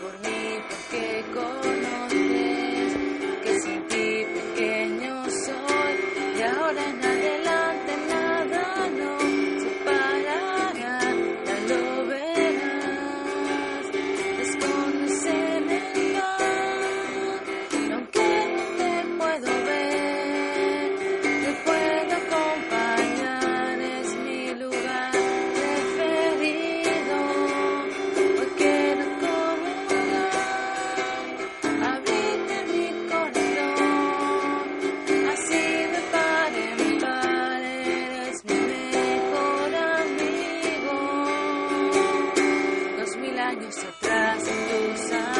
por mí porque conoces años atrás tus amigos